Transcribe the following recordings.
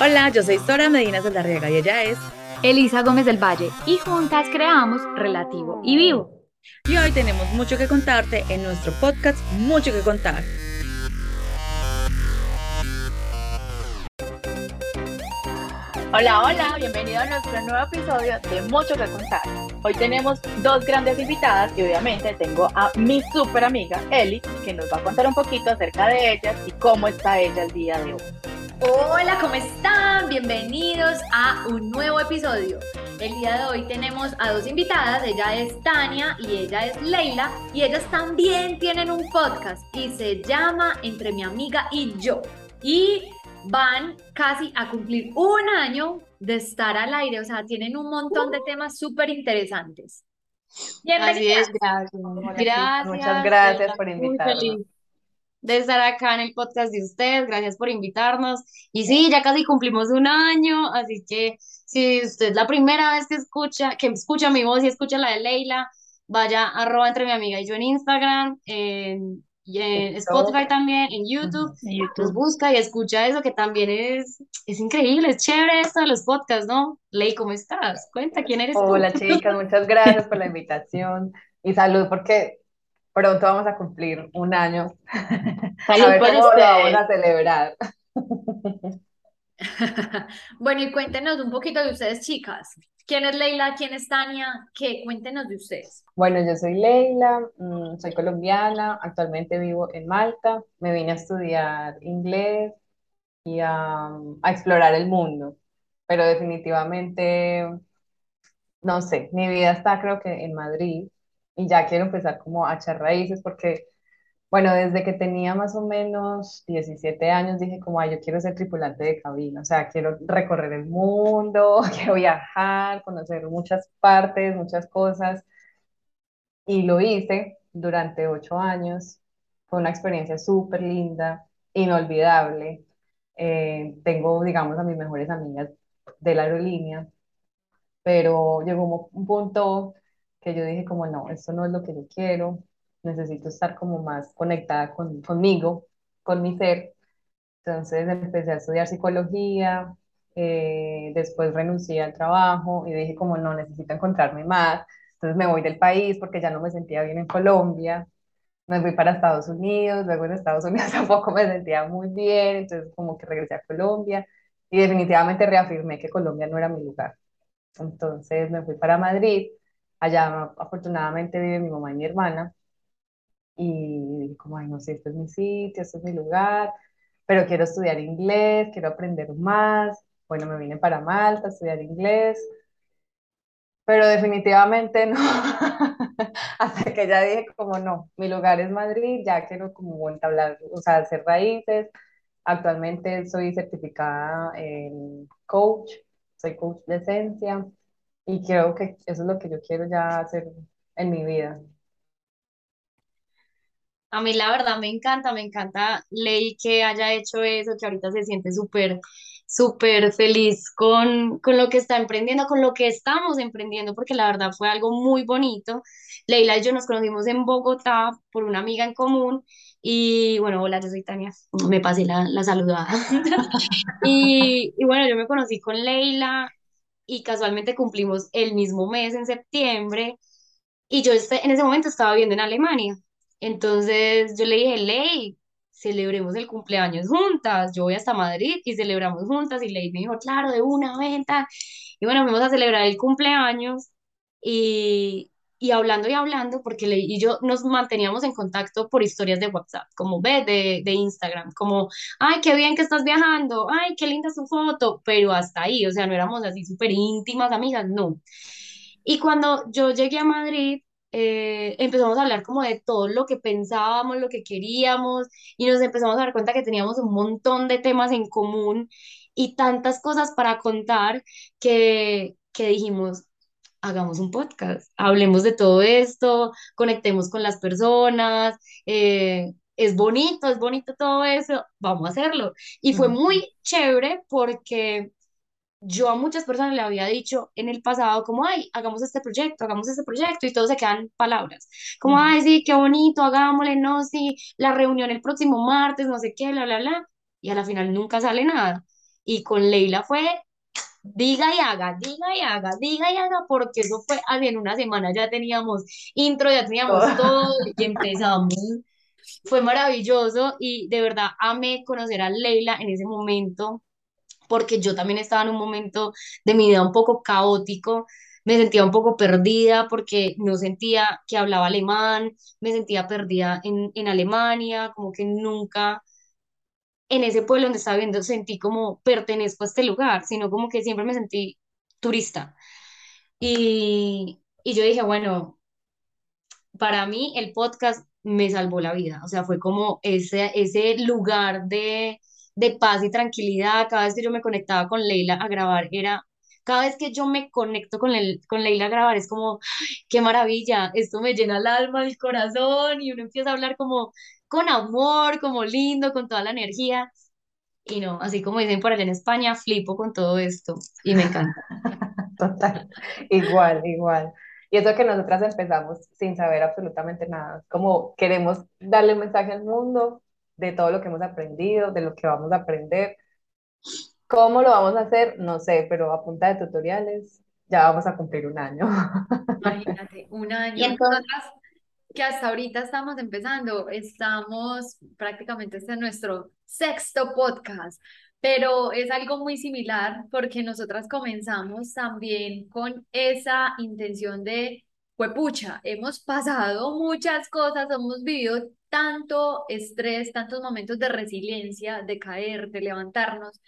Hola, yo soy Sora Medina Saldarriaga y ella es Elisa Gómez del Valle y juntas creamos Relativo y Vivo. Y hoy tenemos mucho que contarte en nuestro podcast Mucho que contar. Hola, hola, bienvenido a nuestro nuevo episodio de Mucho que contar. Hoy tenemos dos grandes invitadas y obviamente tengo a mi super amiga Eli, que nos va a contar un poquito acerca de ellas y cómo está ella el día de hoy. Hola, ¿cómo están? Bienvenidos a un nuevo episodio. El día de hoy tenemos a dos invitadas, ella es Tania y ella es Leila, y ellas también tienen un podcast y se llama Entre mi amiga y yo. Y van casi a cumplir un año de estar al aire, o sea, tienen un montón de temas súper interesantes. Así es, gracias. Gracias. Muchas gracias por invitarnos. De estar acá en el podcast de ustedes, gracias por invitarnos. Y sí, ya casi cumplimos un año, así que si usted es la primera vez que escucha, que escucha mi voz y escucha la de Leila, vaya arroba entre mi amiga y yo en Instagram, en en Spotify también, en YouTube, YouTube. busca y escucha eso que también es, es increíble, es chévere esto de los podcasts, ¿no? Ley, ¿cómo estás? Cuenta, ¿quién eres Hola chicas, muchas gracias por la invitación y salud porque pronto vamos a cumplir un año. Salud a ver cómo lo vamos a celebrar. bueno, y cuéntenos un poquito de ustedes, chicas. ¿Quién es Leila? ¿Quién es Tania? ¿Qué? Cuéntenos de ustedes. Bueno, yo soy Leila, mm, soy colombiana, actualmente vivo en Malta. Me vine a estudiar inglés y a, a explorar el mundo, pero definitivamente, no sé, mi vida está creo que en Madrid y ya quiero empezar como a echar raíces porque bueno, desde que tenía más o menos 17 años dije como, ay, yo quiero ser tripulante de cabina, o sea, quiero recorrer el mundo, quiero viajar, conocer muchas partes, muchas cosas. Y lo hice durante ocho años. Fue una experiencia súper linda, inolvidable. Eh, tengo, digamos, a mis mejores amigas de la aerolínea, pero llegó un punto que yo dije como, no, esto no es lo que yo quiero, necesito estar como más conectada con, conmigo, con mi ser. Entonces empecé a estudiar psicología, eh, después renuncié al trabajo y dije como no, necesito encontrarme más. Entonces me voy del país porque ya no me sentía bien en Colombia. Me fui para Estados Unidos, luego en Estados Unidos tampoco me sentía muy bien, entonces como que regresé a Colombia y definitivamente reafirmé que Colombia no era mi lugar. Entonces me fui para Madrid, allá afortunadamente vive mi mamá y mi hermana, y como, ay, no sé, este es mi sitio, este es mi lugar, pero quiero estudiar inglés, quiero aprender más. Bueno, me vine para Malta a estudiar inglés, pero definitivamente no. Hasta que ya dije como no, mi lugar es Madrid, ya quiero como entablar, o sea, hacer raíces. Actualmente soy certificada en coach, soy coach de esencia y creo que eso es lo que yo quiero ya hacer en mi vida. A mí la verdad me encanta, me encanta Ley que haya hecho eso, que ahorita se siente súper, súper feliz con, con lo que está emprendiendo, con lo que estamos emprendiendo, porque la verdad fue algo muy bonito. Leila y yo nos conocimos en Bogotá por una amiga en común y bueno, hola, yo soy Tania, me pasé la, la saludada. y, y bueno, yo me conocí con Leila y casualmente cumplimos el mismo mes en septiembre y yo este, en ese momento estaba viviendo en Alemania. Entonces yo le dije, Ley, celebremos el cumpleaños juntas. Yo voy hasta Madrid y celebramos juntas. Y Ley me dijo, claro, de una venta. Y bueno, fuimos a celebrar el cumpleaños y, y hablando y hablando, porque Ley y yo nos manteníamos en contacto por historias de WhatsApp, como ve de, de Instagram, como, ay, qué bien que estás viajando, ay, qué linda su foto, pero hasta ahí, o sea, no éramos así súper íntimas amigas, no. Y cuando yo llegué a Madrid, eh, empezamos a hablar como de todo lo que pensábamos, lo que queríamos y nos empezamos a dar cuenta que teníamos un montón de temas en común y tantas cosas para contar que, que dijimos, hagamos un podcast, hablemos de todo esto, conectemos con las personas, eh, es bonito, es bonito todo eso, vamos a hacerlo. Y fue muy chévere porque yo a muchas personas le había dicho en el pasado como, ay, hagamos este proyecto, hagamos este proyecto y todo se quedan palabras. Como, ay, sí, qué bonito, hagámosle, no, sí, la reunión el próximo martes, no sé qué, bla, bla, bla. Y a la final nunca sale nada. y con Leila fue diga y haga, diga y haga, diga y haga, porque eso fue en una semana ya teníamos intro, ya teníamos todo y empezamos. Fue maravilloso y de verdad amé conocer a Leila en ese momento, porque yo también estaba en un momento de mi vida un poco caótico, me sentía un poco perdida porque no sentía que hablaba alemán, me sentía perdida en, en Alemania, como que nunca en ese pueblo donde estaba viendo sentí como pertenezco a este lugar, sino como que siempre me sentí turista. Y, y yo dije, bueno, para mí el podcast me salvó la vida, o sea, fue como ese, ese lugar de, de paz y tranquilidad. Cada vez que yo me conectaba con Leila a grabar, era cada vez que yo me conecto con, el, con Leila a grabar, es como, qué maravilla, esto me llena el alma, el corazón, y uno empieza a hablar como con amor, como lindo, con toda la energía. Y no, así como dicen por allá en España, flipo con todo esto y me encanta. Total, igual, igual. Y eso que nosotras empezamos sin saber absolutamente nada, como queremos darle un mensaje al mundo de todo lo que hemos aprendido, de lo que vamos a aprender. ¿Cómo lo vamos a hacer? No sé, pero a punta de tutoriales ya vamos a cumplir un año. Imagínate, un año. Y entonces, que hasta ahorita estamos empezando, estamos prácticamente este es nuestro sexto podcast, pero es algo muy similar porque nosotras comenzamos también con esa intención de, pucha, hemos pasado muchas cosas, hemos vivido tanto estrés, tantos momentos de resiliencia, de caer, de levantarnos,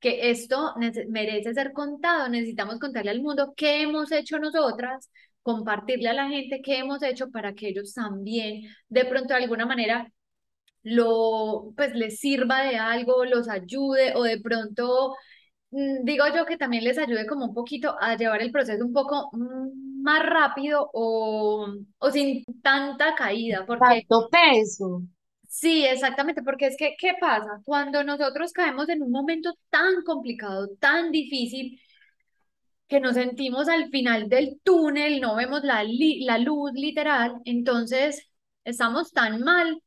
que esto merece ser contado, necesitamos contarle al mundo qué hemos hecho nosotras compartirle a la gente qué hemos hecho para que ellos también de pronto de alguna manera lo pues les sirva de algo, los ayude o de pronto mm, digo yo que también les ayude como un poquito a llevar el proceso un poco mm, más rápido o, o sin tanta caída, porque tanto peso. Sí, exactamente, porque es que, ¿qué pasa? Cuando nosotros caemos en un momento tan complicado, tan difícil, que nos sentimos al final del túnel, no vemos la, la luz literal, entonces estamos tan mal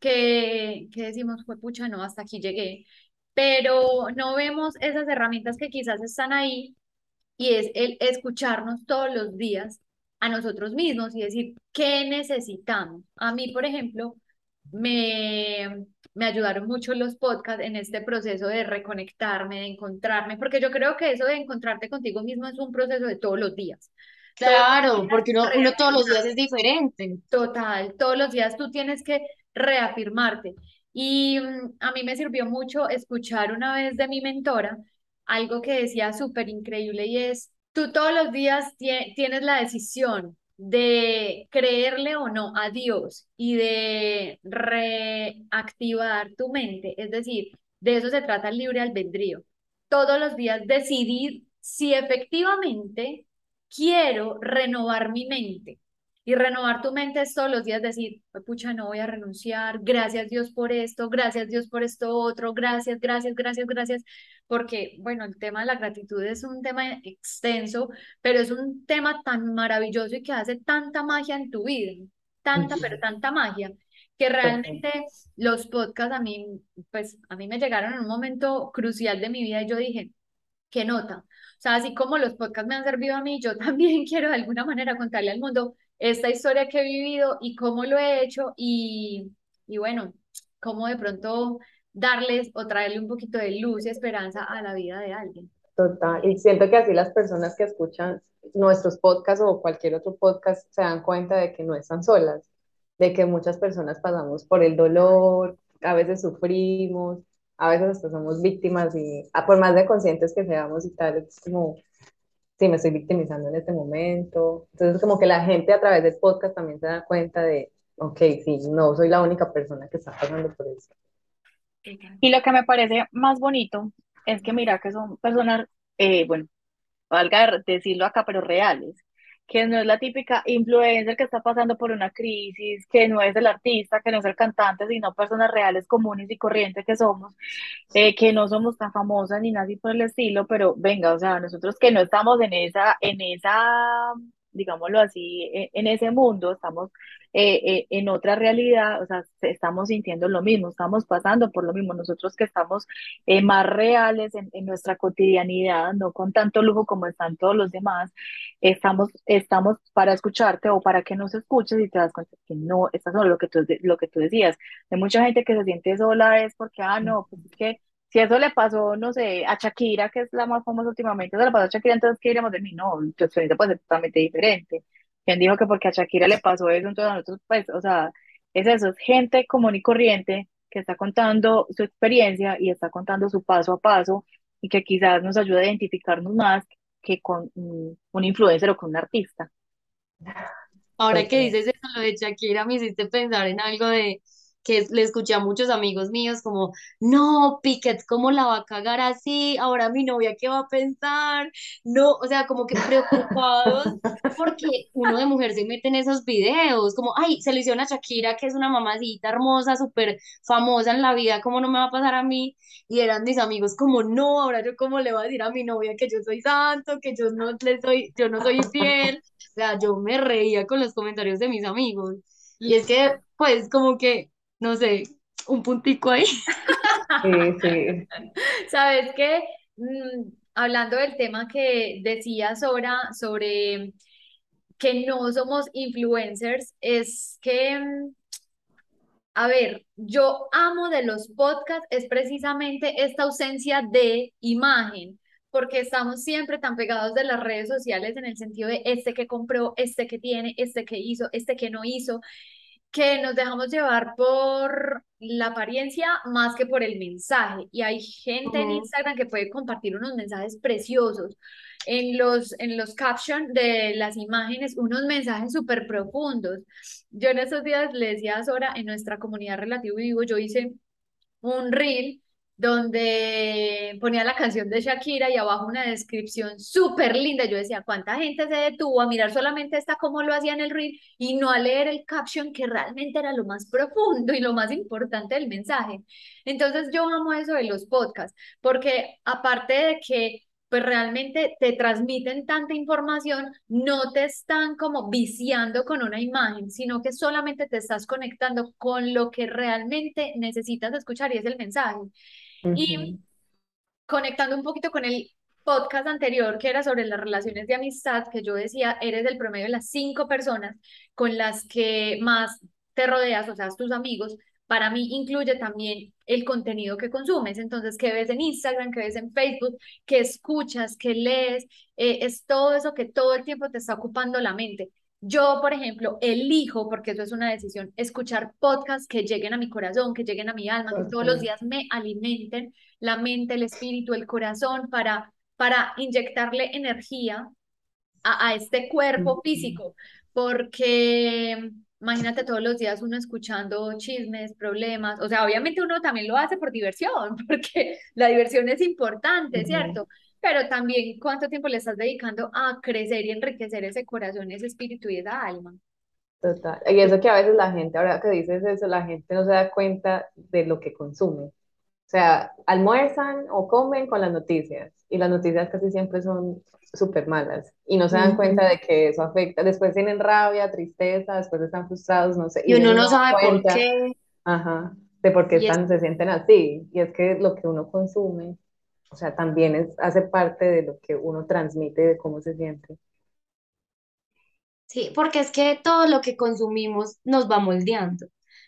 que, que decimos, fue pucha, no, hasta aquí llegué, pero no vemos esas herramientas que quizás están ahí y es el escucharnos todos los días a nosotros mismos y decir, ¿qué necesitamos? A mí, por ejemplo, me, me ayudaron mucho los podcasts en este proceso de reconectarme, de encontrarme, porque yo creo que eso de encontrarte contigo mismo es un proceso de todos los días. Claro, porque uno, uno todos los días es diferente. Total, todos los días tú tienes que reafirmarte. Y mm, a mí me sirvió mucho escuchar una vez de mi mentora algo que decía súper increíble y es, tú todos los días tienes la decisión de creerle o no a Dios y de reactivar tu mente, es decir, de eso se trata el libre albedrío. Todos los días decidir si efectivamente quiero renovar mi mente. Y renovar tu mente es todos los días decir, pucha, no voy a renunciar, gracias Dios por esto, gracias Dios por esto otro, gracias, gracias, gracias, gracias, porque, bueno, el tema de la gratitud es un tema extenso, pero es un tema tan maravilloso y que hace tanta magia en tu vida, tanta, pero tanta magia, que realmente los podcasts a mí, pues, a mí me llegaron en un momento crucial de mi vida y yo dije, ¿qué nota? O sea, así como los podcasts me han servido a mí, yo también quiero de alguna manera contarle al mundo esta historia que he vivido y cómo lo he hecho y, y bueno, cómo de pronto darles o traerle un poquito de luz y esperanza a la vida de alguien. Total, y siento que así las personas que escuchan nuestros podcasts o cualquier otro podcast se dan cuenta de que no están solas, de que muchas personas pasamos por el dolor, a veces sufrimos, a veces hasta somos víctimas y a por más de conscientes que seamos y tal, es como sí, me estoy victimizando en este momento. Entonces, como que la gente a través del podcast también se da cuenta de, ok, sí, no soy la única persona que está pasando por eso. Y lo que me parece más bonito es que mira que son personas, eh, bueno, valga decirlo acá, pero reales, que no es la típica influencer que está pasando por una crisis, que no es el artista, que no es el cantante, sino personas reales, comunes y corrientes que somos, eh, que no somos tan famosas ni nadie por el estilo, pero venga, o sea, nosotros que no estamos en esa, en esa digámoslo así, e, en ese mundo, estamos eh, eh, en otra realidad, o sea, estamos sintiendo lo mismo, estamos pasando por lo mismo, nosotros que estamos eh, más reales en, nuestra cotidianidad, no con tanto lujo como están todos los demás, estamos, estamos para escucharte o para que nos escuches y te das cuenta que no, estás solo, lo que tú, lo que tú decías, hay mucha gente que se siente sola es porque, ah, no, pues es que si eso le pasó, no sé, a Shakira, que es la más famosa últimamente, se le pasó a Shakira, entonces ¿qué diremos de mí? No, tu experiencia puede ser totalmente diferente. ¿Quién dijo que porque a Shakira le pasó eso, entonces a nosotros, pues, o sea, es eso, es gente común y corriente que está contando su experiencia y está contando su paso a paso y que quizás nos ayude a identificarnos más que con un influencer o con un artista. Ahora que dices eso, lo de Shakira, me hiciste pensar en algo de que le escuché a muchos amigos míos como, no, Piquet, ¿cómo la va a cagar así? Ahora mi novia, ¿qué va a pensar? No, o sea, como que preocupados porque uno de mujer se mete en esos videos, como, ay, se le hicieron a Shakira, que es una mamacita hermosa, súper famosa en la vida, ¿cómo no me va a pasar a mí? Y eran mis amigos como, no, ahora yo cómo le voy a decir a mi novia que yo soy santo, que yo no le soy, yo no soy fiel. O sea, yo me reía con los comentarios de mis amigos. Y es que, pues, como que no sé, un puntico ahí. Sí, sí. ¿Sabes qué? Mm, hablando del tema que decías ahora sobre que no somos influencers, es que, mm, a ver, yo amo de los podcasts es precisamente esta ausencia de imagen porque estamos siempre tan pegados de las redes sociales en el sentido de este que compró, este que tiene, este que hizo, este que no hizo que nos dejamos llevar por la apariencia más que por el mensaje. Y hay gente en Instagram que puede compartir unos mensajes preciosos. En los, en los captions de las imágenes, unos mensajes súper profundos. Yo en esos días le decía a Sora, en nuestra comunidad Relativo Vivo, yo hice un reel donde ponía la canción de Shakira y abajo una descripción súper linda. Yo decía, ¿cuánta gente se detuvo a mirar solamente esta cómo lo hacía en el reel y no a leer el caption que realmente era lo más profundo y lo más importante del mensaje? Entonces yo amo eso de los podcasts, porque aparte de que pues realmente te transmiten tanta información, no te están como viciando con una imagen, sino que solamente te estás conectando con lo que realmente necesitas escuchar y es el mensaje. Y conectando un poquito con el podcast anterior que era sobre las relaciones de amistad, que yo decía, eres el promedio de las cinco personas con las que más te rodeas, o sea, tus amigos, para mí incluye también el contenido que consumes. Entonces, ¿qué ves en Instagram, qué ves en Facebook, qué escuchas, qué lees? Eh, es todo eso que todo el tiempo te está ocupando la mente. Yo, por ejemplo, elijo, porque eso es una decisión, escuchar podcasts que lleguen a mi corazón, que lleguen a mi alma, que todos los días me alimenten la mente, el espíritu, el corazón, para, para inyectarle energía a, a este cuerpo físico. Porque imagínate todos los días uno escuchando chismes, problemas, o sea, obviamente uno también lo hace por diversión, porque la diversión es importante, ¿cierto? Pero también cuánto tiempo le estás dedicando a crecer y enriquecer ese corazón, ese espíritu y esa alma. Total. Y eso que a veces la gente, ahora que dices eso, la gente no se da cuenta de lo que consume. O sea, almuerzan o comen con las noticias y las noticias casi siempre son súper malas y no se dan cuenta de que eso afecta. Después tienen rabia, tristeza, después están frustrados, no sé. Y, uno no sabe por qué. Ajá, de por qué están, se sienten así. Y es que lo que uno consume o sea, también es, hace parte de lo que uno transmite, de cómo se siente. Sí, porque es que todo lo que consumimos nos va moldeando,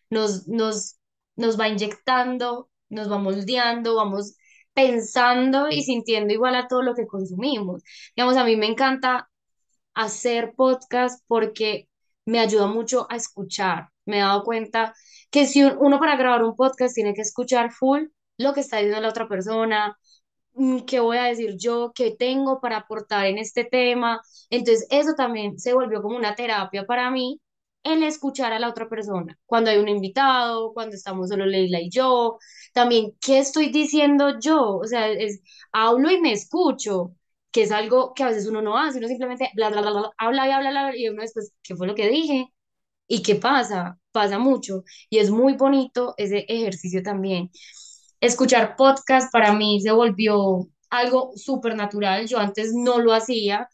nos, nos, nos va inyectando, nos va moldeando, vamos pensando y sintiendo igual a todo lo que consumimos. Digamos, a mí me encanta hacer podcast porque me ayuda mucho a escuchar. Me he dado cuenta que si uno para grabar un podcast tiene que escuchar full lo que está diciendo la otra persona, qué voy a decir yo, qué tengo para aportar en este tema. Entonces, eso también se volvió como una terapia para mí, el escuchar a la otra persona. Cuando hay un invitado, cuando estamos solo Leila y yo, también, ¿qué estoy diciendo yo? O sea, es, hablo y me escucho, que es algo que a veces uno no hace, uno simplemente bla, bla, bla, bla, habla y habla, habla, y uno después, ¿qué fue lo que dije? ¿Y qué pasa? Pasa mucho. Y es muy bonito ese ejercicio también escuchar podcast para mí se volvió algo súper natural. Yo antes no lo hacía.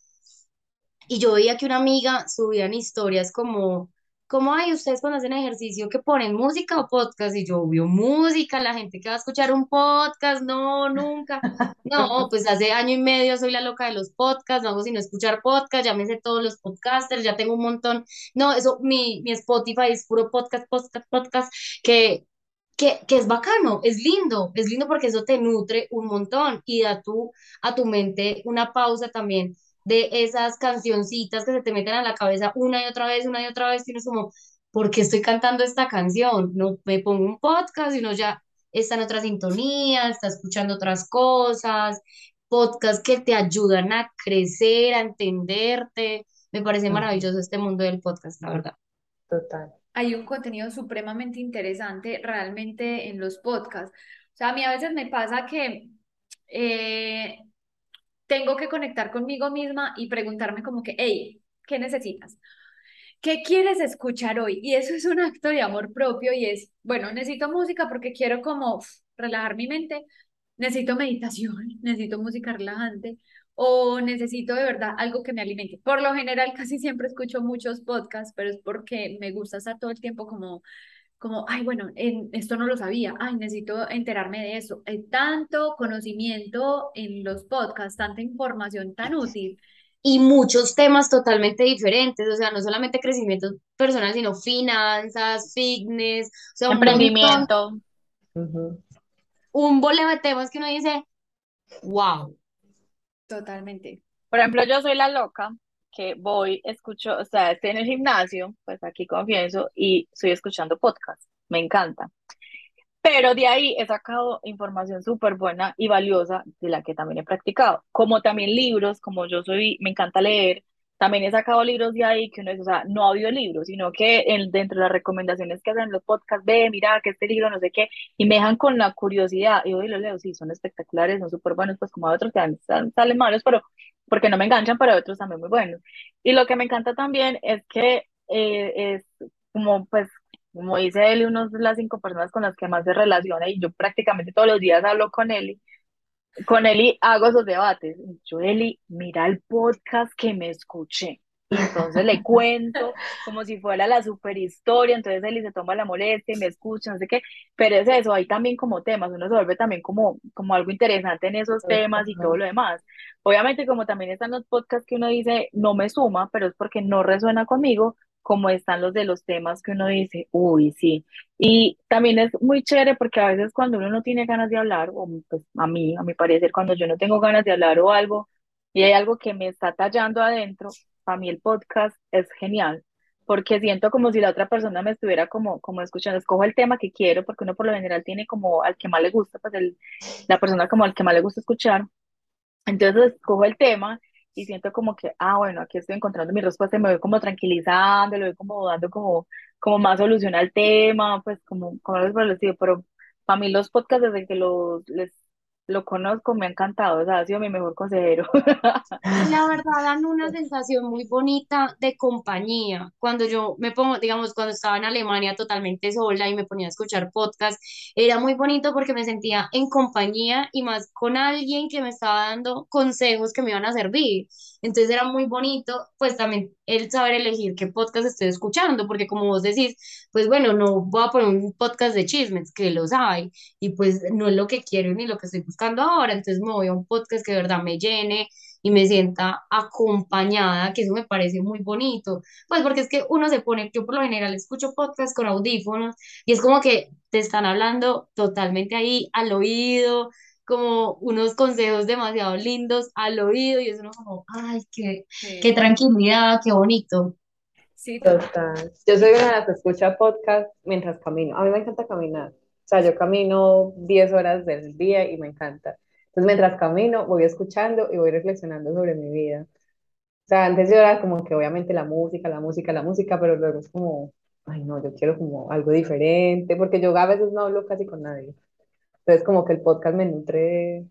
y yo veía que una amiga subía en historias como, como, ay, ustedes cuando hacen ejercicio que ponen música o podcast, y yo veo música, la gente que va a escuchar un podcast, no, nunca. No, pues hace año y medio soy la loca de los podcasts, no hago sino escuchar podcast, ya me sé todos los podcasters, ya tengo un montón. No, eso, mi, mi Spotify es puro podcast, podcast, podcast, que, que, que es bacano, es lindo, es lindo porque eso te nutre un montón y da tu, a tu mente una pausa también de esas cancioncitas que se te meten a la cabeza una y otra vez, una y otra vez, tienes como, ¿por qué estoy cantando esta canción? No me pongo un podcast y uno ya está en otra sintonía, está escuchando otras cosas, podcasts que te ayudan a crecer, a entenderte. Me parece maravilloso este mundo del podcast, la verdad. Total. Hay un contenido supremamente interesante realmente en los podcasts. O sea, a mí a veces me pasa que eh, tengo que conectar conmigo misma y preguntarme como que, hey, ¿qué necesitas? ¿Qué quieres escuchar hoy? Y eso es un acto de amor propio y es, bueno, necesito música porque quiero como relajar mi mente, necesito meditación, necesito música relajante o necesito de verdad algo que me alimente. Por lo general casi siempre escucho muchos podcasts, pero es porque me gusta estar todo el tiempo como como, ay, bueno, en, esto no lo sabía, ay, necesito enterarme de eso. Hay tanto conocimiento en los podcasts, tanta información tan útil. Y muchos temas totalmente diferentes, o sea, no solamente crecimiento personal, sino finanzas, fitness, o sea, un Emprendimiento. Un boleo de temas que uno dice, wow. Totalmente. Por ejemplo, yo soy la loca que voy, escucho, o sea, estoy en el gimnasio, pues aquí confieso, y estoy escuchando podcast. Me encanta. Pero de ahí he sacado información súper buena y valiosa de la que también he practicado, como también libros, como yo soy, me encanta leer, también he sacado libros de ahí que uno dice, o sea, no audiolibros, sino que en, dentro de las recomendaciones que hacen los podcasts, ve, mira, que este libro, no sé qué, y me dejan con la curiosidad, y hoy los leo, sí, son espectaculares, son súper buenos, pues como hay otros que han- sal- salen malos, pero porque no me enganchan, pero otros también muy buenos. Y lo que me encanta también es que eh, es como, pues, como dice él, uno de las cinco personas con las que más se relaciona y yo prácticamente todos los días hablo con él. Con Eli hago esos debates. Y Yo, Eli, mira el podcast que me escuché. Y entonces le cuento como si fuera la super historia. Entonces Eli se toma la molestia y me escucha, no sé qué. Pero es eso, hay también como temas. Uno se vuelve también como, como algo interesante en esos temas y todo lo demás. Obviamente, como también están los podcasts que uno dice no me suma, pero es porque no resuena conmigo, como están los de los temas que uno dice, uy, sí. Y también es muy chévere porque a veces cuando uno no tiene ganas de hablar, o pues a mí, a mi parecer, cuando yo no tengo ganas de hablar o algo, y hay algo que me está tallando adentro, para mí el podcast es genial, porque siento como si la otra persona me estuviera como, como escuchando, escojo el tema que quiero, porque uno por lo general tiene como al que más le gusta, pues el, la persona como al que más le gusta escuchar. Entonces escojo el tema y siento como que, ah, bueno, aquí estoy encontrando mi respuesta y me voy como tranquilizando, le voy como dando como, como más solución al tema, pues como, como algo por el estilo. Pero para mí los podcasts desde que los, les, lo conozco me ha encantado, o sea, ha sido mi mejor consejero. La verdad dan una sensación muy bonita de compañía. Cuando yo me pongo, digamos, cuando estaba en Alemania totalmente sola y me ponía a escuchar podcast, era muy bonito porque me sentía en compañía y más con alguien que me estaba dando consejos que me iban a servir. Entonces era muy bonito, pues también el saber elegir qué podcast estoy escuchando, porque como vos decís, pues bueno, no voy a poner un podcast de chismes, que los hay, y pues no es lo que quiero ni lo que estoy buscando ahora, entonces me voy a un podcast que de verdad me llene y me sienta acompañada, que eso me parece muy bonito, pues porque es que uno se pone, yo por lo general escucho podcast con audífonos y es como que te están hablando totalmente ahí al oído, como unos consejos demasiado lindos al oído y es uno como, ay, qué, qué Sí, tranquilidad, qué bonito. sí, total. Total. Yo soy una de las que escucha podcast mientras camino. A mí me encanta caminar. O sea, yo camino 10 horas del día y me encanta. Entonces, mientras camino, voy escuchando y voy reflexionando sobre mi vida. O sea, antes yo era como que obviamente la música, la música, la música, pero luego es como, ay no, yo quiero como algo diferente, porque yo a veces no hablo casi con nadie. Entonces, como que el podcast me nutre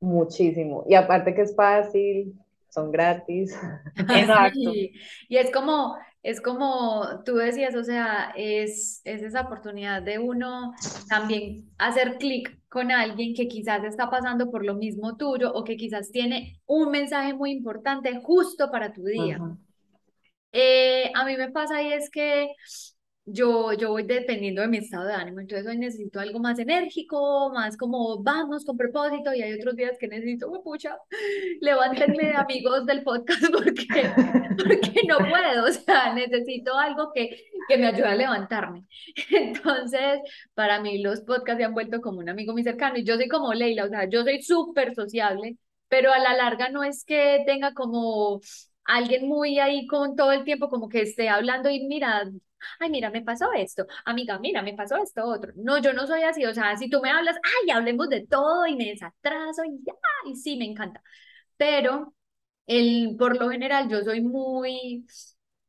muchísimo. Y aparte que es fácil, son gratis. Exacto. Sí, y es como es como tú decías, o sea, es, es esa oportunidad de uno también hacer clic con alguien que quizás está pasando por lo mismo tuyo o que quizás tiene un mensaje muy importante justo para tu día. Eh, a mí me pasa y es que yo, yo voy dependiendo de mi estado de ánimo, entonces hoy necesito algo más enérgico, más como vamos con propósito y hay otros días que necesito, "Oh, pucha, levántenme amigos del podcast porque, porque no puedo, o sea, necesito algo que, que me ayude a levantarme. Entonces, para mí los podcasts se han vuelto como un amigo muy cercano y yo soy como Leila, o sea, yo soy súper sociable, pero a la larga no es que tenga como alguien muy ahí con todo el tiempo como que esté hablando y mira, ay, mira, me pasó esto, amiga, mira, me pasó esto otro. No, yo no soy así, o sea, si tú me hablas, ay, hablemos de todo y me desatraso y ya, y sí, me encanta. Pero el, por lo general yo soy muy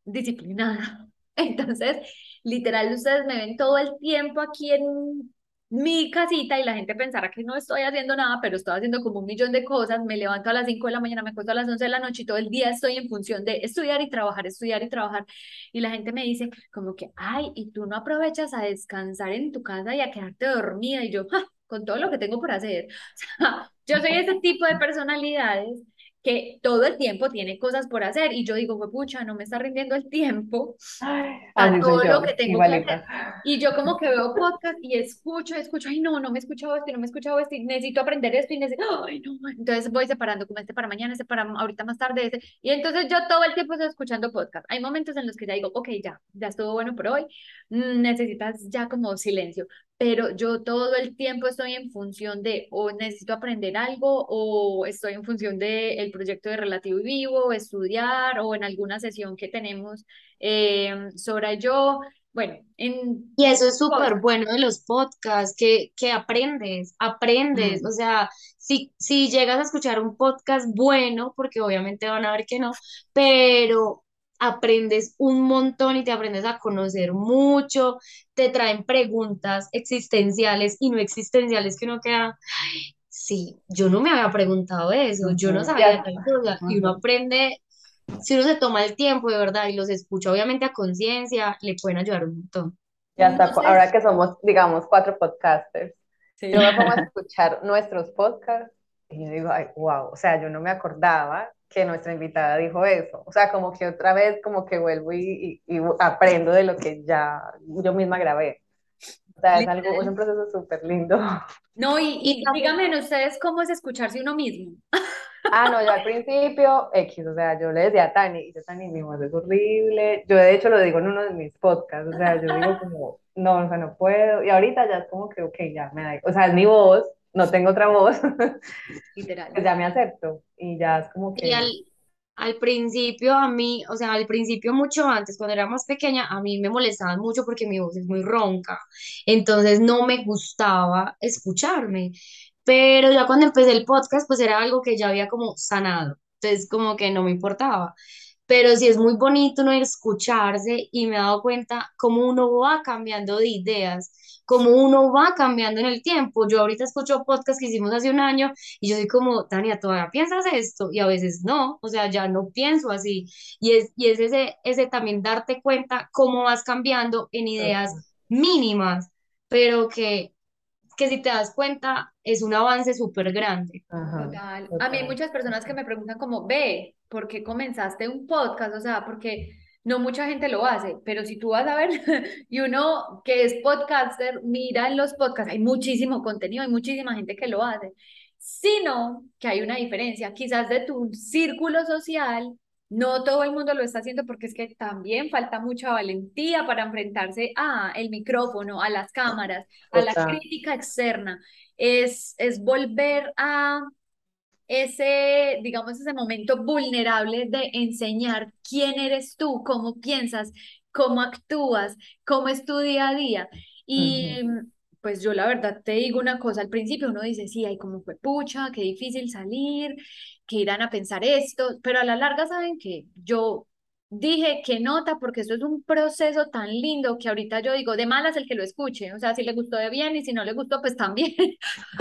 disciplinada. Entonces, literal, ustedes me ven todo el tiempo aquí en mi casita y la gente pensará que no estoy haciendo nada, pero estoy haciendo como un millón de cosas. Me levanto a las 5 de la mañana, me acuesto a las 11 de la noche y todo el día estoy en función de estudiar y trabajar, estudiar y trabajar. Y la gente me dice como que, ay, ¿y tú no aprovechas a descansar en tu casa y a quedarte dormida? Y yo, "Ja, con todo lo que tengo por hacer. Yo soy ese tipo de personalidades que todo el tiempo tiene cosas por hacer y yo digo, pucha, no me está rindiendo el tiempo Ay, a todo lo que tengo que hacer. igualita. Y yo como que veo podcast y escucho, escucho, ay no, no me he escuchado esto no me he escuchado esto y necesito aprender esto y necesito, ay no, entonces voy separando como este para mañana, este para ahorita más tarde, este. Y entonces yo todo el tiempo estoy escuchando podcast. Hay momentos en los que ya digo, ok, ya, ya estuvo bueno por hoy, mm, necesitas ya como silencio. Pero yo todo el tiempo estoy en función de o necesito aprender algo o estoy en función de el proyecto de Relativo y Vivo, estudiar o en alguna sesión que tenemos eh, sobre yo. Bueno, en Y eso es súper bueno de los podcasts, que, que aprendes, aprendes. Mm. O sea, si, si llegas a escuchar un podcast bueno, porque obviamente van a ver que no, pero aprendes un montón y te aprendes a conocer mucho, te traen preguntas existenciales y no existenciales que uno queda, sí, yo no me había preguntado eso, yo no sabía tal cosa, y uno aprende, si uno se toma el tiempo de verdad y los escucha obviamente a conciencia, le pueden ayudar un montón. Y hasta cu- Entonces, ahora que somos, digamos, cuatro podcasters, sí. yo me pongo a escuchar nuestros podcasts y yo digo, ay, wow, o sea, yo no me acordaba que nuestra invitada dijo eso. O sea, como que otra vez, como que vuelvo y, y- y aprendo de lo que ya yo misma grabé. O sea, es algo, es un proceso súper lindo. No, y, Y díganme ustedes cómo es escucharse uno mismo. Ah, no, yo al principio, X, o sea, yo le decía a Tani, y yo, Tani, mi voz es horrible. Yo de hecho lo digo en uno de mis podcasts, o sea, yo digo como, no, o sea, no puedo. Y ahorita ya es como que, ok, ya me da, o sea, es mi voz, no tengo otra voz, Literal. pues ya me acepto. Y ya es como y que, al, al principio a mí, o sea, al principio mucho antes, cuando era más pequeña, a mí me molestaban mucho porque mi voz es muy ronca, entonces no me gustaba escucharme, pero ya cuando empecé el podcast, pues era algo que ya había como sanado, entonces como que no me importaba. Pero sí es muy bonito uno escucharse y me he dado cuenta cómo uno va cambiando de ideas, cómo uno va cambiando en el tiempo. Yo ahorita escucho podcast que hicimos hace un año y yo soy como, Tania, ¿todavía piensas esto? Y a veces no, o sea, ya no pienso así. Y es, y es ese, ese también darte cuenta cómo vas cambiando en ideas mínimas, pero que, que si te das cuenta es un avance súper grande. ajá, Total. A mí hay muchas personas que me preguntan como, ve, ¿por qué comenzaste un podcast? O sea, porque no mucha gente lo hace, pero si tú vas a ver y uno que es podcaster, mira en los podcasts, hay muchísimo contenido, hay muchísima gente que lo hace, sino que hay una diferencia, quizás de tu círculo social, no todo el mundo lo está haciendo porque es que también falta mucha valentía para enfrentarse a el micrófono, a las cámaras, a la crítica externa. Es, es volver a ese, digamos, ese momento vulnerable de enseñar quién eres tú, cómo piensas, cómo actúas, cómo es tu día a día. Y. pues yo la verdad te digo una cosa, al principio uno dice, sí, ay, cómo fue pucha, qué difícil salir, que irán a pensar esto, pero a la larga saben que yo dije qué nota, porque esto es un proceso tan lindo que ahorita yo digo, de malas el que lo escuche, o sea, si le gustó de bien y si no le gustó, pues también.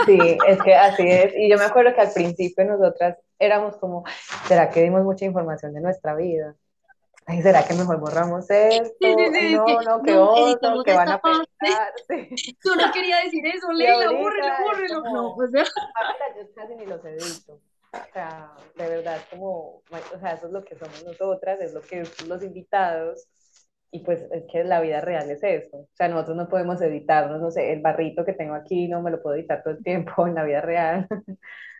Sí, es que así es. Y yo me acuerdo que al principio nosotras éramos como, ¿será que dimos mucha información de nuestra vida? Ay, ¿será que mejor borramos esto? Sí, sí, sí, Ay, es que no, no, qué no, editamos qué van a pensar. Yo no quería decir eso, Leila, bórrelo, bórrelo. No, como, o sea, ah, mira, yo casi ni los edito. O sea, de verdad, como, o sea, eso es lo que somos nosotras, es lo que son los invitados. Y pues es que la vida real es eso. O sea, nosotros no podemos editarnos, no sé, el barrito que tengo aquí no me lo puedo editar todo el tiempo en la vida real.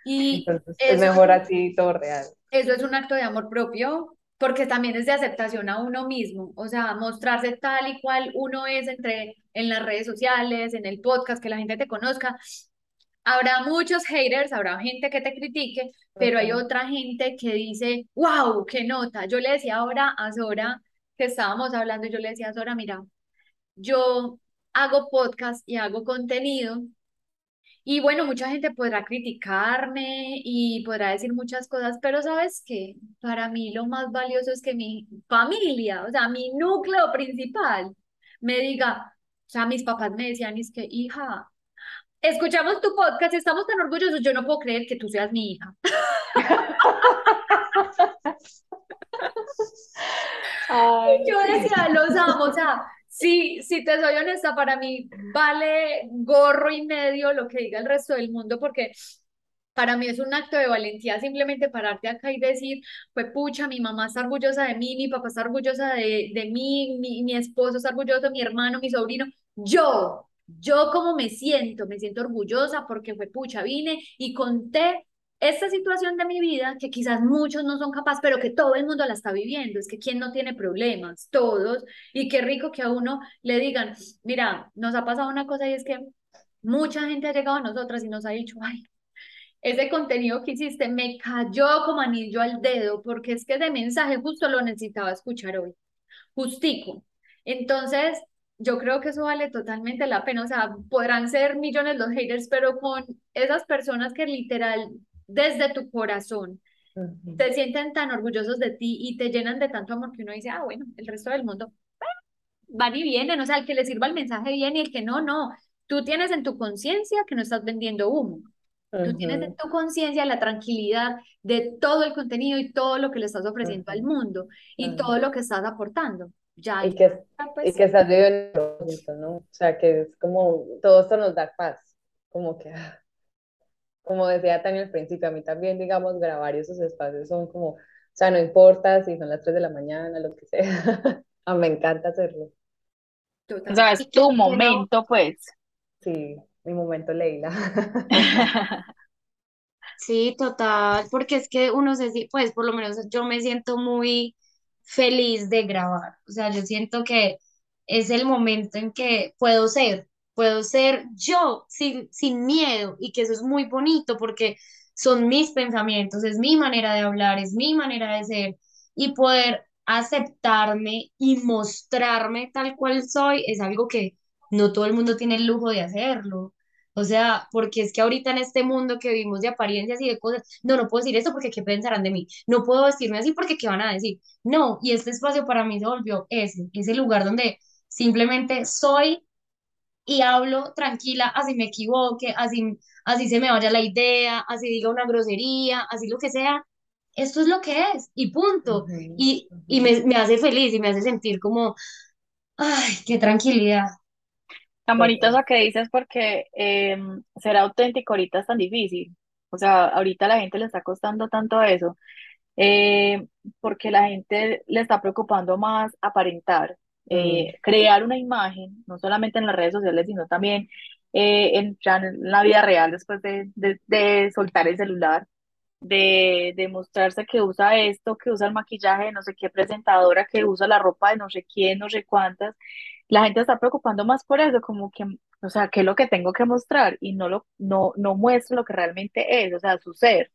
Y Entonces es mejor así, todo real. eso es un acto de amor propio, porque también es de aceptación a uno mismo, o sea, mostrarse tal y cual uno es entre en las redes sociales, en el podcast, que la gente te conozca. Habrá muchos haters, habrá gente que te critique, pero hay otra gente que dice, wow, qué nota. Yo le decía ahora a Sora que estábamos hablando, yo le decía a Sora, mira, yo hago podcast y hago contenido y bueno, mucha gente podrá criticarme y podrá decir muchas cosas, pero ¿sabes qué? Para mí lo más valioso es que mi familia, o sea, mi núcleo principal, me diga, o sea, mis papás me decían, es que, hija, escuchamos tu podcast y estamos tan orgullosos, yo no puedo creer que tú seas mi hija. Ay, Yo decía, los amo, o sea, si, si te soy honesta, para mí vale gorro y medio lo que diga el resto del mundo, porque para mí es un acto de valentía simplemente pararte acá y decir, pues pucha, mi mamá está orgullosa de mí, mi papá está orgullosa de, de mí, mi, mi esposo está orgulloso, mi hermano, mi sobrino, yo, yo como me siento, me siento orgullosa porque fue pucha, vine y conté esta situación de mi vida que quizás muchos no son capaces, pero que todo el mundo la está viviendo. Es que quién no tiene problemas, todos. Y qué rico que a uno le digan, mira, nos ha pasado una cosa y es que mucha gente ha llegado a nosotras y nos ha dicho, ay, ese contenido que hiciste me cayó como anillo al dedo, porque es que ese mensaje justo lo necesitaba escuchar hoy, justico. Entonces, yo creo que eso vale totalmente la pena. O sea, podrán ser millones los haters, pero con esas personas que literal desde tu corazón ujú. te sienten tan orgullosos de ti y te llenan de tanto amor que uno dice, ah, bueno, el resto del mundo van y vienen, o sea, el que le sirva el mensaje bien y el que no, no. Tú tienes en tu conciencia que no estás vendiendo humo. Tú tienes en tu conciencia la tranquilidad de todo el contenido y todo lo que le estás ofreciendo al ujú, mundo y ujú. todo lo que estás aportando. Ya, Y que, ya, y pues, que estás viviendo ¿no? O sea, que es como, todo esto nos da paz, como que, ah, como decía Tania al principio, a mí también, digamos, grabar esos espacios son como, o sea, no importa si son las 3 de la mañana, lo que sea, Ah, me encanta hacerlo. O sea, es tu no, momento, pues. Sí, mi momento Leila. sí, total, porque es que uno se, si- pues por lo menos yo me siento muy feliz de grabar. O sea, yo siento que es el momento en que puedo ser, puedo ser yo sin, sin miedo y que eso es muy bonito porque son mis pensamientos, es mi manera de hablar, es mi manera de ser y poder aceptarme y mostrarme tal cual soy es algo que no todo el mundo tiene el lujo de hacerlo. O sea, porque es que ahorita en este mundo que vivimos de apariencias y de cosas, no, no puedo decir eso porque qué pensarán de mí, no puedo vestirme así porque qué van a decir. No, y este espacio para mí se volvió ese, ese lugar donde simplemente soy y hablo tranquila, así me equivoque, así, así se me vaya la idea, así diga una grosería, así lo que sea. Esto es lo que es, y punto. Y, y me, me hace feliz y me hace sentir como, ay, qué tranquilidad. Tan bonito eso que dices porque eh, ser auténtico ahorita es tan difícil. O sea, ahorita a la gente le está costando tanto eso, eh, porque la gente le está preocupando más aparentar, eh, crear una imagen, no solamente en las redes sociales, sino también eh, en, ya en la vida real después de, de, de soltar el celular, de, de mostrarse que usa esto, que usa el maquillaje de no sé qué presentadora, que usa la ropa de no sé quién, no sé cuántas. La gente está preocupando más por eso, como que, o sea, ¿qué es lo que tengo que mostrar? Y no lo, no, no muestra lo que realmente es, o sea, su ser,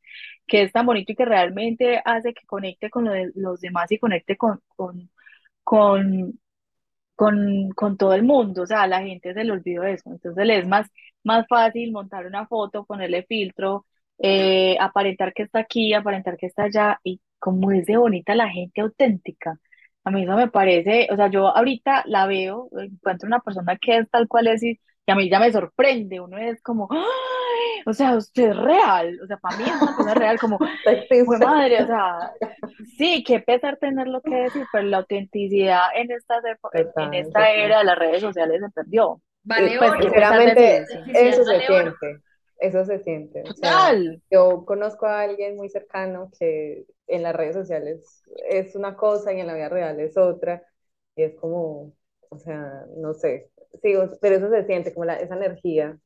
que es tan bonito y que realmente hace que conecte con lo de- los demás y conecte con, con, con, con, con todo el mundo, o sea, la gente se le olvidó eso, entonces le es más, más fácil montar una foto, ponerle filtro, eh, aparentar que está aquí, aparentar que está allá, y como es de bonita la gente auténtica, a mí eso me parece, o sea, yo ahorita la veo, encuentro una persona que es tal cual es y, a mí ya me sorprende, uno es como, ¡ay! O sea, usted es real, o sea, para mí es una cosa real, como, fue madre, o sea, sí, qué pesar tener lo que decir, pero la autenticidad en estas epo- en, esta era de las redes sociales se perdió. Vale Pues oro. sinceramente, eso se vale oro. siente, eso se siente. O sea, Total. yo conozco a alguien muy cercano que en las redes sociales es una cosa y en la vida real es otra, y es como, o sea, no sé, sí, pero eso se siente, como la, esa energía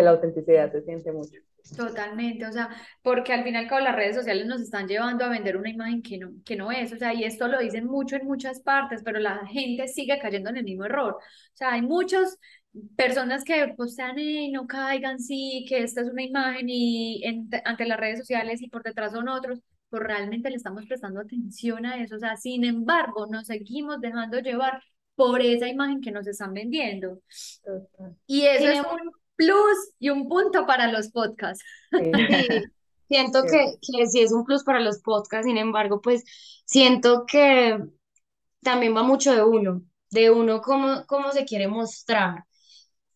de la autenticidad se siente mucho. Totalmente, o sea, porque al final y al cabo las redes sociales nos están llevando a vender una imagen que no, que no es, o sea, y esto lo dicen mucho en muchas partes, pero la gente sigue cayendo en el mismo error. O sea, hay muchas personas que postean, "Ey, no caigan, sí, que esta es una imagen y en- ante las redes sociales y por detrás son otros, pues realmente le estamos prestando atención a eso, o sea, sin embargo, nos seguimos dejando llevar por esa imagen que nos están vendiendo. Total. Y eso es un plus y un punto para los podcasts. Siento que, que sí es un plus para los podcasts, sin embargo, pues siento que también va mucho de uno, de uno cómo, cómo se quiere mostrar.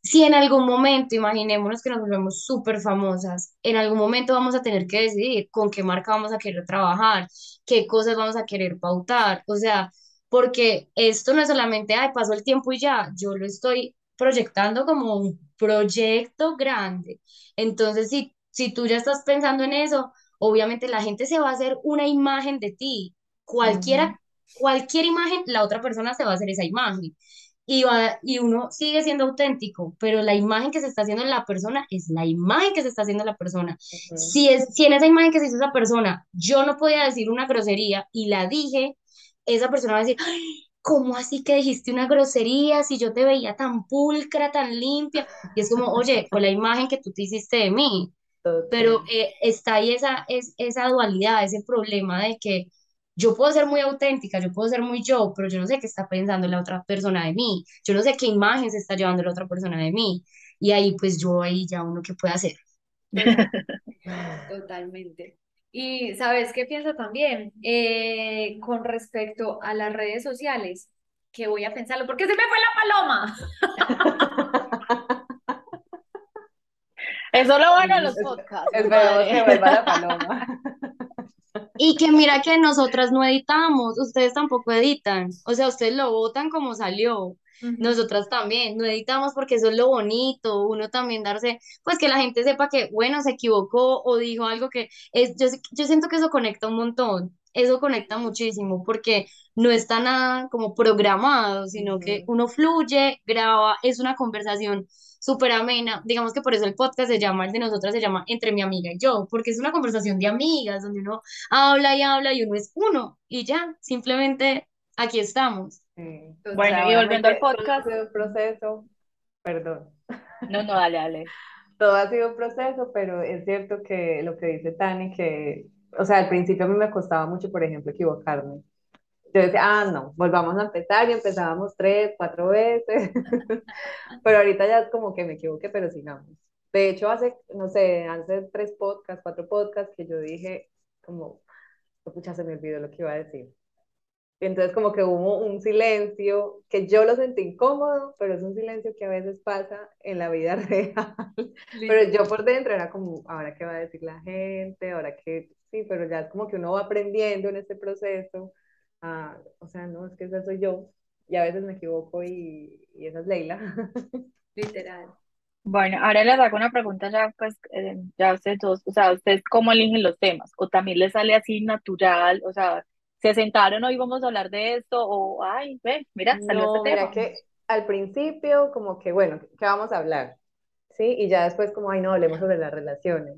Si en algún momento, imaginémonos que nos volvemos súper famosas, en algún momento vamos a tener que decidir con qué marca vamos a querer trabajar, qué cosas vamos a querer pautar, o sea, porque esto no es solamente, ay, pasó el tiempo y ya, yo lo estoy proyectando como un proyecto grande. Entonces, si, si tú ya estás pensando en eso, obviamente la gente se va a hacer una imagen de ti, cualquiera, cualquier imagen, la otra persona se va a hacer esa imagen y, va, y uno sigue siendo auténtico, pero la imagen que se está haciendo en la persona es la imagen que se está haciendo en la persona. Ujú. Si, es, si en esa imagen que se hizo esa persona yo no podía decir una grosería y la dije, esa persona va a decir, "Ay, ¿cómo así que dijiste una grosería si yo te veía tan pulcra, tan limpia? Y es como, oye, fue la imagen que tú te hiciste de mí pero eh, está ahí esa, es, esa dualidad, ese problema de que yo puedo ser muy auténtica, yo puedo ser muy yo, pero yo no sé qué está pensando la otra persona de mí, yo no sé qué imagen se está llevando la otra persona de mí, y ahí pues yo ahí ya uno qué puede hacer. Totalmente. Y sabes qué pienso también Eh, con respecto a las redes sociales, que voy a pensarlo, porque se me fue la paloma. Eso es lo bueno de los Es- podcasts, vuelva la paloma. Y que mira que nosotras no editamos, ustedes tampoco editan, o sea, ustedes lo votan como salió. Nosotras también, no editamos porque eso es lo bonito, uno también darse, pues que la gente sepa que, bueno, se equivocó o dijo algo que es, yo, yo siento que eso conecta un montón, eso conecta muchísimo porque no está nada como programado, sino que uno fluye, graba, es una conversación súper amena, digamos que por eso el podcast se llama, el de nosotras se llama Entre mi amiga y yo, porque es una conversación de amigas, donde uno habla y habla y uno es uno y ya, simplemente aquí estamos. Total. Bueno, y volviendo al obviamente, todo ha podcast, sido un proceso, perdón. no, no, dale, dale. Todo ha sido un proceso, pero es cierto que lo que dice Tani, que, o sea, al principio a mí me costaba mucho, por ejemplo, equivocarme. Yo decía, ah, no, volvamos a empezar y empezábamos tres, cuatro veces, pero ahorita ya es como que me equivoqué, pero sigamos. De hecho, hace, no sé, hace tres podcasts, cuatro podcasts que yo dije, como, pucha, se me olvidó lo que iba a decir. Y entonces como que hubo un silencio que yo lo sentí incómodo, pero es un silencio que a veces pasa en la vida real. Pero yo por dentro era como, ahora qué va a decir la gente, ahora qué, sí, pero ya es como que uno va aprendiendo en este proceso. ah, o sea, no, es que esa soy yo. Y a veces me equivoco y, y esa es Leila. Literal. Bueno, ahora les hago una pregunta ya, pues, eh, ya ustedes dos, o sea, ¿ustedes cómo eligen los temas? ¿O también les sale así natural? O sea, ¿se sentaron hoy vamos a hablar de esto? O, ay, ve, mira, salió No, este mira tema. que al principio como que, bueno, ¿qué vamos a hablar? ¿Sí? Y ya después como, ay, no, hablemos sobre las relaciones.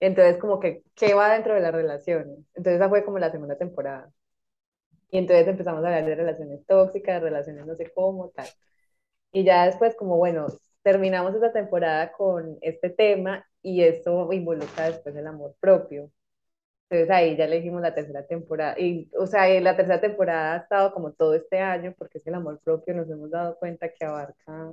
Entonces como que, ¿qué va dentro de las relaciones? Entonces esa fue como la segunda temporada. Y entonces empezamos a hablar de relaciones tóxicas, relaciones no sé cómo, tal. Y ya después como, bueno, terminamos esta temporada con este tema y esto involucra después el amor propio. Entonces ahí ya elegimos la tercera temporada. Y, o sea, y la tercera temporada ha estado como todo este año, porque es el amor propio, nos hemos dado cuenta que abarca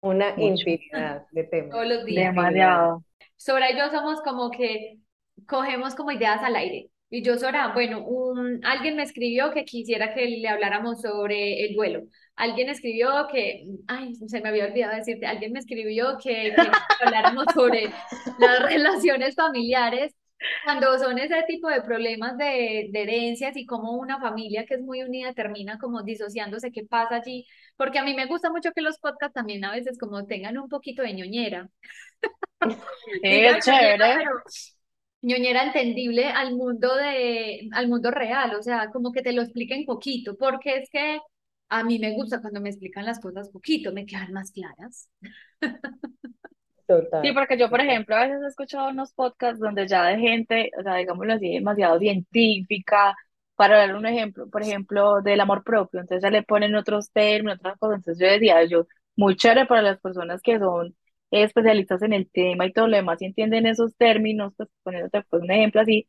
una Mucho. infinidad de temas. Todos los días. Demasiado. Sora y yo somos como que cogemos como ideas al aire. Y yo, Sora, bueno, un, alguien me escribió que quisiera que le habláramos sobre el duelo. alguien escribió que, ay, se me había olvidado decirte, alguien me escribió que, que habláramos sobre las relaciones familiares cuando son ese tipo de problemas de, de herencias y cómo una familia que es muy unida termina como disociándose, ¿qué pasa allí? Porque a mí me gusta mucho que los podcasts también a veces como tengan un poquito de ñoñera. Sí, es ñoñera, chévere. pero ñoñera entendible al mundo de, al mundo real, o sea, como que te lo expliquen poquito, porque es que a mí me gusta cuando me explican las cosas poquito, me quedan más claras. Total, Sí, porque yo, por ejemplo, a veces he escuchado unos podcasts donde ya de gente, o sea, digámoslo así, demasiado científica, para dar un ejemplo, por ejemplo, del amor propio, entonces ya le ponen otros términos, otras cosas, entonces yo decía, yo, muy chévere para las personas que son especialistas en el tema y todo lo demás y entienden esos términos, pues poniéndote pues un ejemplo así,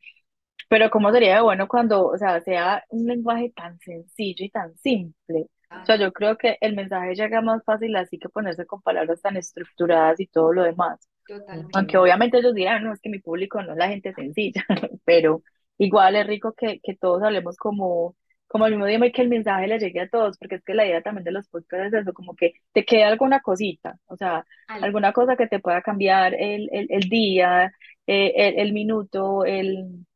pero cómo sería bueno cuando, o sea, sea un lenguaje tan sencillo y tan simple. O sea, yo creo que el mensaje llega más fácil así que ponerse con palabras tan estructuradas y todo lo demás. Aunque obviamente ellos dirán, no, es que mi público no es la gente sencilla, pero igual es rico que, que todos hablemos como, como al mismo idioma y que el mensaje le llegue a todos, porque es que la idea también de los podcasts es eso, como que te quede alguna cosita, o sea, alguna cosa que te pueda cambiar el, el, el día, eh, el, el minuto, el,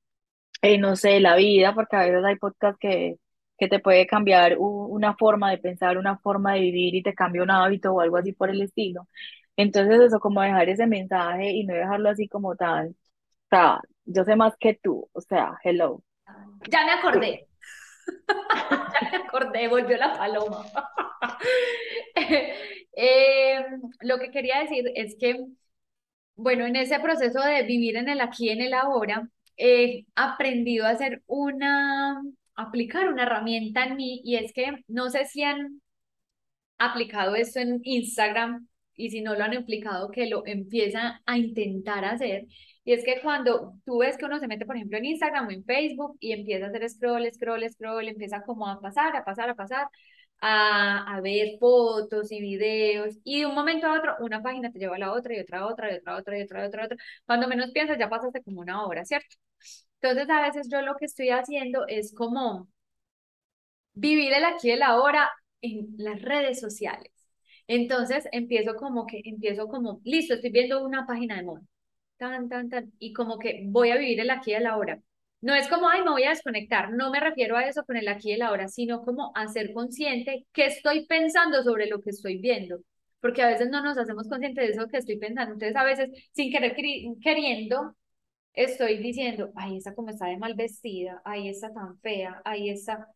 eh, no sé, la vida, porque a veces hay podcasts que, que te puede cambiar una forma de pensar, una forma de vivir y te cambia un hábito o algo así por el estilo. Entonces eso, como dejar ese mensaje y no dejarlo así como tal, o sea, yo sé más que tú, o sea, hello. Ya me acordé. Ya me acordé, volvió la paloma. Eh, lo que quería decir es que, bueno, en ese proceso de vivir en el aquí y en el ahora, he aprendido a hacer una, aplicar una herramienta en mí y es que no sé si han aplicado esto en Instagram y si no lo han aplicado, que lo empiezan a intentar hacer. Y es que cuando tú ves que uno se mete, por ejemplo, en Instagram o en Facebook y empieza a hacer scroll, scroll, scroll, empieza como a pasar, a pasar, a pasar, a, a ver fotos y videos y de un momento a otro una página te lleva a la otra y otra a otra y otra a otra y otra a otra, otra. Cuando menos piensas ya pasaste como una hora, ¿cierto? Entonces a veces yo lo que estoy haciendo es como vivir el aquí y el ahora en las redes sociales. Entonces empiezo como que, empiezo como, listo, estoy viendo una página de moda, tan, tan, tan, y como que voy a vivir el aquí y el ahora. No es como, ay, me voy a desconectar, no me refiero a eso con el aquí y el ahora, sino como a ser consciente que estoy pensando sobre lo que estoy viendo, porque a veces no nos hacemos conscientes de eso que estoy pensando. Entonces a veces, sin querer queri- queriendo, estoy diciendo, ay, esa como está de mal vestida, ay, esa tan fea, ay, esa,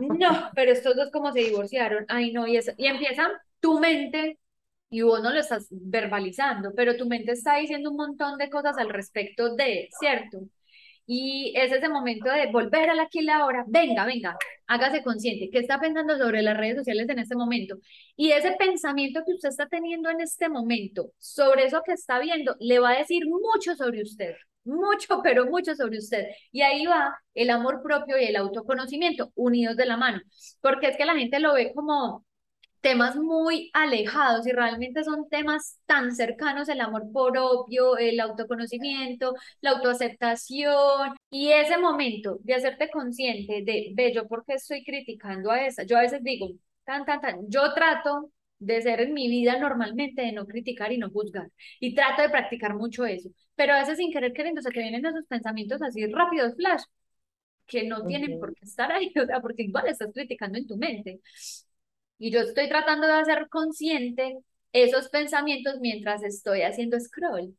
no, pero estos dos como se divorciaron, ay, no, y, eso, y empieza tu mente, y vos no lo estás verbalizando, pero tu mente está diciendo un montón de cosas al respecto de, ¿cierto? Y es ese momento de volver al aquí y la ahora, venga, venga, hágase consciente, ¿qué está pensando sobre las redes sociales en este momento? Y ese pensamiento que usted está teniendo en este momento sobre eso que está viendo, le va a decir mucho sobre usted, mucho, pero mucho sobre usted. Y ahí va el amor propio y el autoconocimiento unidos de la mano, porque es que la gente lo ve como temas muy alejados y realmente son temas tan cercanos, el amor propio, el autoconocimiento, la autoaceptación y ese momento de hacerte consciente de, ve, yo por qué estoy criticando a esa, yo a veces digo, tan, tan, tan, yo trato de ser en mi vida normalmente de no criticar y no juzgar y trato de practicar mucho eso, pero a veces sin querer queriendo se te vienen esos pensamientos así rápidos, flash, que no tienen por Ujú. qué estar ahí, o sea, porque igual estás criticando en tu mente. Y yo estoy tratando de hacer consciente esos pensamientos mientras estoy haciendo scroll.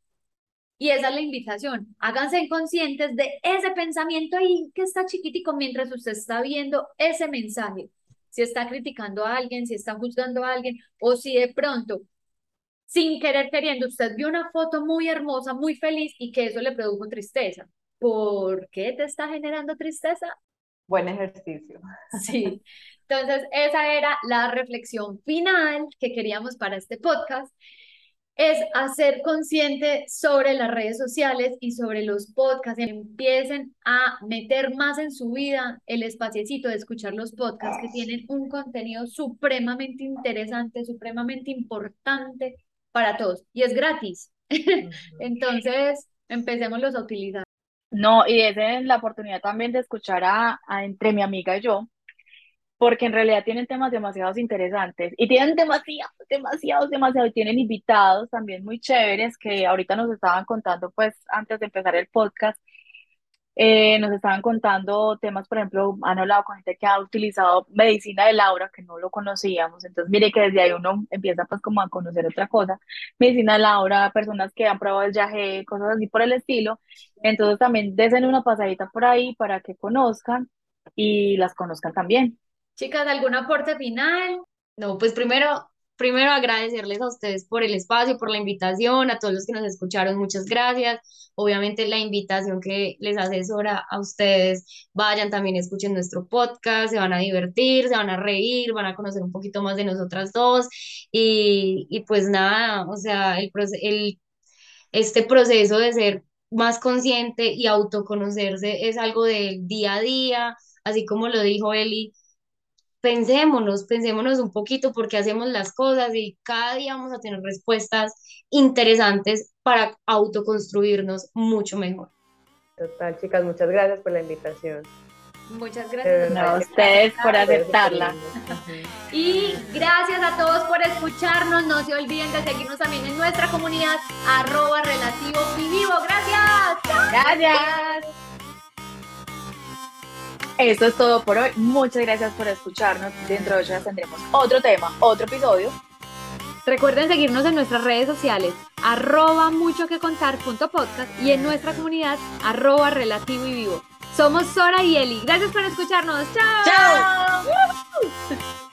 Y esa es la invitación. Háganse conscientes de ese pensamiento ahí que está chiquitico mientras usted está viendo ese mensaje. Si está criticando a alguien, si está juzgando a alguien, o si de pronto, sin querer queriendo, usted vio una foto muy hermosa, muy feliz y que eso le produjo tristeza. ¿Por qué te está generando tristeza? Buen ejercicio. Sí. Entonces, esa era la reflexión final que queríamos para este podcast, es hacer consciente sobre las redes sociales y sobre los podcasts, empiecen a meter más en su vida el espaciecito de escuchar los podcasts que tienen un contenido supremamente interesante, supremamente importante para todos y es gratis. Entonces, empecémoslos a utilizar. No, y es la oportunidad también de escuchar a, a entre mi amiga y yo, porque en realidad tienen temas demasiados interesantes y tienen demasiados, demasiados, demasiados, y tienen invitados también muy chéveres que ahorita nos estaban contando, pues antes de empezar el podcast, eh, nos estaban contando temas, por ejemplo, han hablado con gente que ha utilizado medicina de Laura, que no lo conocíamos, entonces mire que desde ahí uno empieza pues como a conocer otra cosa, medicina de Laura, personas que han probado el viaje, cosas así por el estilo, entonces también desen una pasadita por ahí para que conozcan y las conozcan también. Chicas, ¿algún aporte final? No, pues primero, primero agradecerles a ustedes por el espacio, por la invitación, a todos los que nos escucharon, muchas gracias. Obviamente la invitación que les asesora a ustedes, vayan también, escuchen nuestro podcast, se van a divertir, se van a reír, van a conocer un poquito más de nosotras dos y, y pues nada, o sea, el, el, este proceso de ser más consciente y autoconocerse es algo del día a día, así como lo dijo Eli pensémonos, pensémonos un poquito por qué hacemos las cosas y cada día vamos a tener respuestas interesantes para autoconstruirnos mucho mejor. Total, chicas, muchas gracias por la invitación. Muchas gracias a ustedes por aceptarla. Y gracias a todos por escucharnos. No se olviden de seguirnos también en nuestra comunidad arroba relativo vivo. Gracias. Gracias. Eso es todo por hoy. Muchas gracias por escucharnos. Dentro de ocho días tendremos otro tema, otro episodio. Recuerden seguirnos en nuestras redes sociales, arroba mucho que contar podcast y en nuestra comunidad, arroba relativo y vivo. Somos Sora y Eli. Gracias por escucharnos. ¡Chao! ¡Chao!